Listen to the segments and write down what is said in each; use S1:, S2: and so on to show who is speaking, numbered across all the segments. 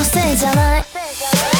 S1: のせいじゃない。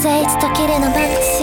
S1: 水いつ溶けのバックス